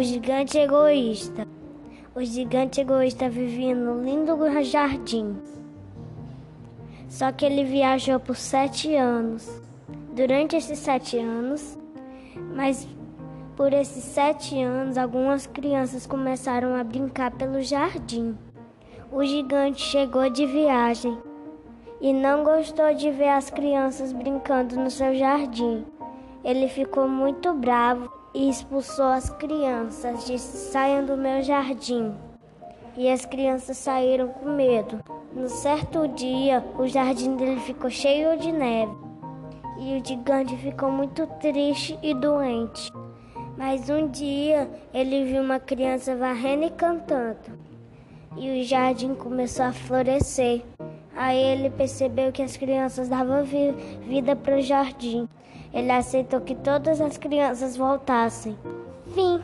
O gigante egoísta. O gigante egoísta vivia no lindo jardim. Só que ele viajou por sete anos. Durante esses sete anos, mas por esses sete anos, algumas crianças começaram a brincar pelo jardim. O gigante chegou de viagem e não gostou de ver as crianças brincando no seu jardim. Ele ficou muito bravo e expulsou as crianças. Disse: saiam do meu jardim. E as crianças saíram com medo. No certo dia, o jardim dele ficou cheio de neve. E o gigante ficou muito triste e doente. Mas um dia ele viu uma criança varrendo e cantando. E o jardim começou a florescer. Aí ele percebeu que as crianças davam vida para o jardim. Ele aceitou que todas as crianças voltassem. Fim.